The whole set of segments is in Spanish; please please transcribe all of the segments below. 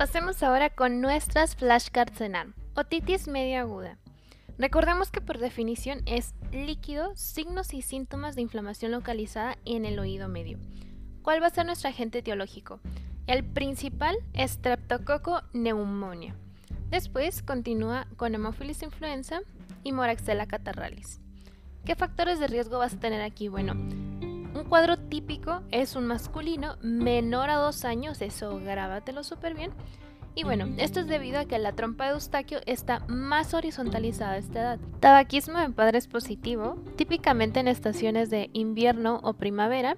Pasemos ahora con nuestras flashcards en ARM. Otitis media aguda. Recordemos que por definición es líquido, signos y síntomas de inflamación localizada en el oído medio. ¿Cuál va a ser nuestro agente etiológico? El principal es Streptococo pneumonia. Después continúa con Hemophilus influenza y Moraxella catarralis. ¿Qué factores de riesgo vas a tener aquí? Bueno, un cuadro típico es un masculino menor a dos años, eso grábatelo súper bien, y bueno, esto es debido a que la trompa de Eustaquio está más horizontalizada a esta edad. Tabaquismo en padres positivo, típicamente en estaciones de invierno o primavera,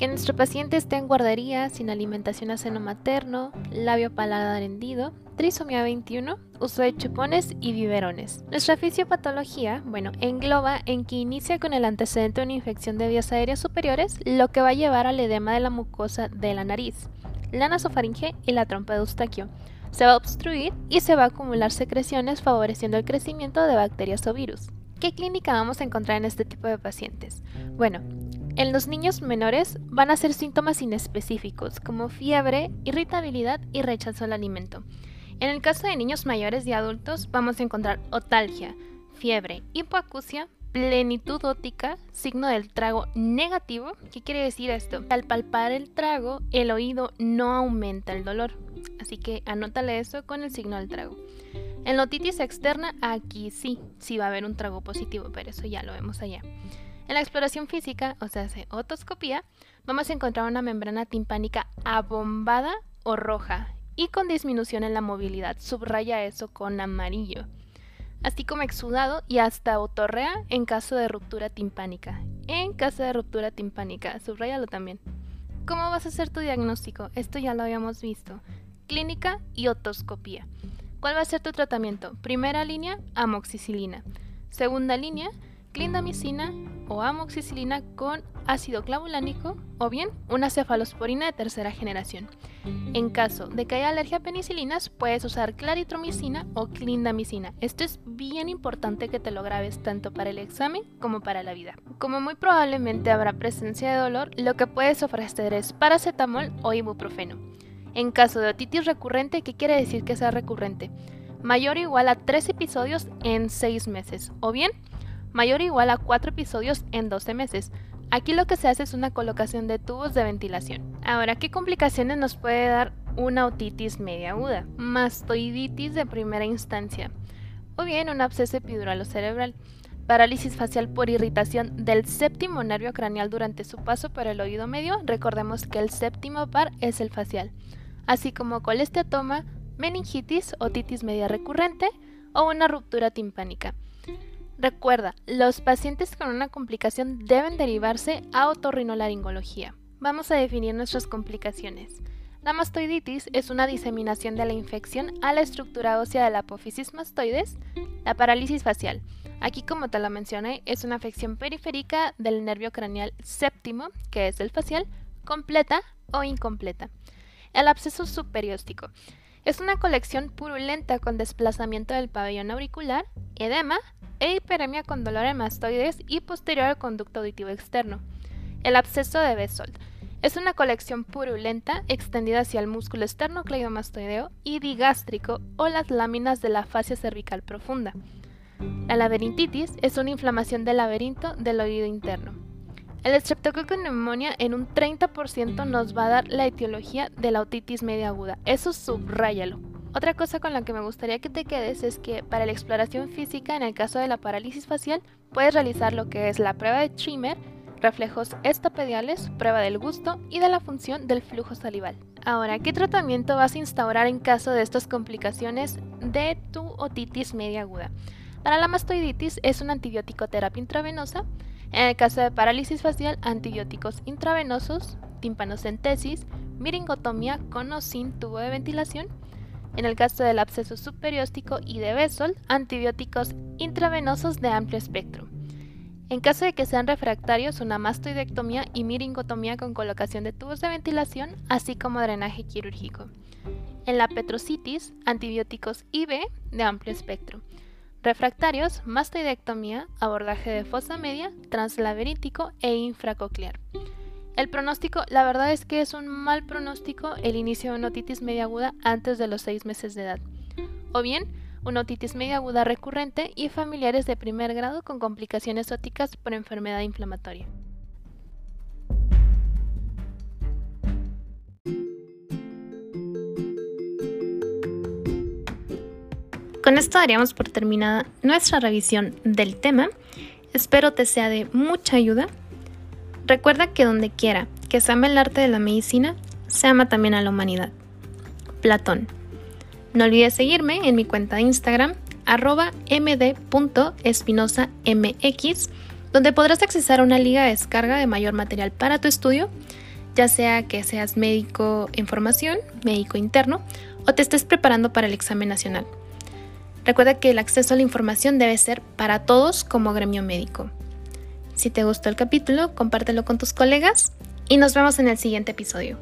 que nuestro paciente esté en guardería, sin alimentación a seno materno, labio paladar hendido, trisomía 21, uso de chupones y biberones. Nuestra fisiopatología, bueno, engloba en que inicia con el antecedente de una infección de vías aéreas superiores, lo que va a llevar al edema de la mucosa de la nariz la nasofaringe y la trompa de Eustaquio. Se va a obstruir y se va a acumular secreciones favoreciendo el crecimiento de bacterias o virus. ¿Qué clínica vamos a encontrar en este tipo de pacientes? Bueno, en los niños menores van a ser síntomas inespecíficos como fiebre, irritabilidad y rechazo al alimento. En el caso de niños mayores y adultos vamos a encontrar otalgia, fiebre, hipoacusia, plenitud óptica, signo del trago negativo. ¿Qué quiere decir esto? Al palpar el trago, el oído no aumenta el dolor. Así que anótale eso con el signo del trago. En la otitis externa, aquí sí, sí va a haber un trago positivo, pero eso ya lo vemos allá. En la exploración física, o sea, hace otoscopía, vamos a encontrar una membrana timpánica abombada o roja y con disminución en la movilidad. Subraya eso con amarillo así como exudado y hasta otorrea en caso de ruptura timpánica. En caso de ruptura timpánica, subrayalo también. ¿Cómo vas a hacer tu diagnóstico? Esto ya lo habíamos visto. Clínica y otoscopía. ¿Cuál va a ser tu tratamiento? Primera línea, amoxicilina. Segunda línea, clindamicina o amoxicilina con ácido clavulánico o bien una cefalosporina de tercera generación. En caso de que haya alergia a penicilinas, puedes usar claritromicina o clindamicina. Esto es bien importante que te lo grabes tanto para el examen como para la vida. Como muy probablemente habrá presencia de dolor, lo que puedes ofrecer es paracetamol o ibuprofeno. En caso de otitis recurrente, ¿qué quiere decir que sea recurrente? Mayor o igual a 3 episodios en 6 meses, o bien mayor o igual a 4 episodios en 12 meses. Aquí lo que se hace es una colocación de tubos de ventilación. Ahora, ¿qué complicaciones nos puede dar una otitis media aguda? Mastoiditis de primera instancia. O bien un absceso epidural o cerebral. Parálisis facial por irritación del séptimo nervio craneal durante su paso por el oído medio. Recordemos que el séptimo par es el facial. Así como colesteatoma, meningitis, otitis media recurrente o una ruptura timpánica. Recuerda, los pacientes con una complicación deben derivarse a otorrinolaringología. Vamos a definir nuestras complicaciones. La mastoiditis es una diseminación de la infección a la estructura ósea de la apófisis mastoides, la parálisis facial. Aquí, como te lo mencioné, es una afección periférica del nervio craneal séptimo, que es el facial, completa o incompleta. El absceso superióstico es una colección purulenta con desplazamiento del pabellón auricular, edema, e hiperemia con dolor en mastoides y posterior al conducto auditivo externo. El absceso de Besold es una colección purulenta extendida hacia el músculo esternocleidomastoideo y digástrico o las láminas de la fascia cervical profunda. La laberintitis es una inflamación del laberinto del oído interno. El estreptococo neumonía en un 30% nos va a dar la etiología de la otitis media aguda. Eso subráyalo. Otra cosa con la que me gustaría que te quedes es que para la exploración física, en el caso de la parálisis facial, puedes realizar lo que es la prueba de Trimmer, reflejos estopediales, prueba del gusto y de la función del flujo salival. Ahora, ¿qué tratamiento vas a instaurar en caso de estas complicaciones de tu otitis media aguda? Para la mastoiditis es una antibiótico terapia intravenosa. En el caso de parálisis facial, antibióticos intravenosos, timpanocentesis, miringotomía con o sin tubo de ventilación en el caso del absceso superióstico y de Bessel, antibióticos intravenosos de amplio espectro. En caso de que sean refractarios, una mastoidectomía y miringotomía con colocación de tubos de ventilación, así como drenaje quirúrgico. En la petrocitis, antibióticos IV de amplio espectro. Refractarios, mastoidectomía, abordaje de fosa media, translaberítico e infracoclear. El pronóstico, la verdad es que es un mal pronóstico el inicio de una otitis media aguda antes de los 6 meses de edad. O bien, una otitis media aguda recurrente y familiares de primer grado con complicaciones óticas por enfermedad inflamatoria. Con esto daríamos por terminada nuestra revisión del tema. Espero te sea de mucha ayuda. Recuerda que donde quiera que se ama el arte de la medicina, se ama también a la humanidad. Platón. No olvides seguirme en mi cuenta de Instagram, arroba md.espinosamx, donde podrás accesar a una liga de descarga de mayor material para tu estudio, ya sea que seas médico en formación, médico interno, o te estés preparando para el examen nacional. Recuerda que el acceso a la información debe ser para todos como gremio médico. Si te gustó el capítulo, compártelo con tus colegas y nos vemos en el siguiente episodio.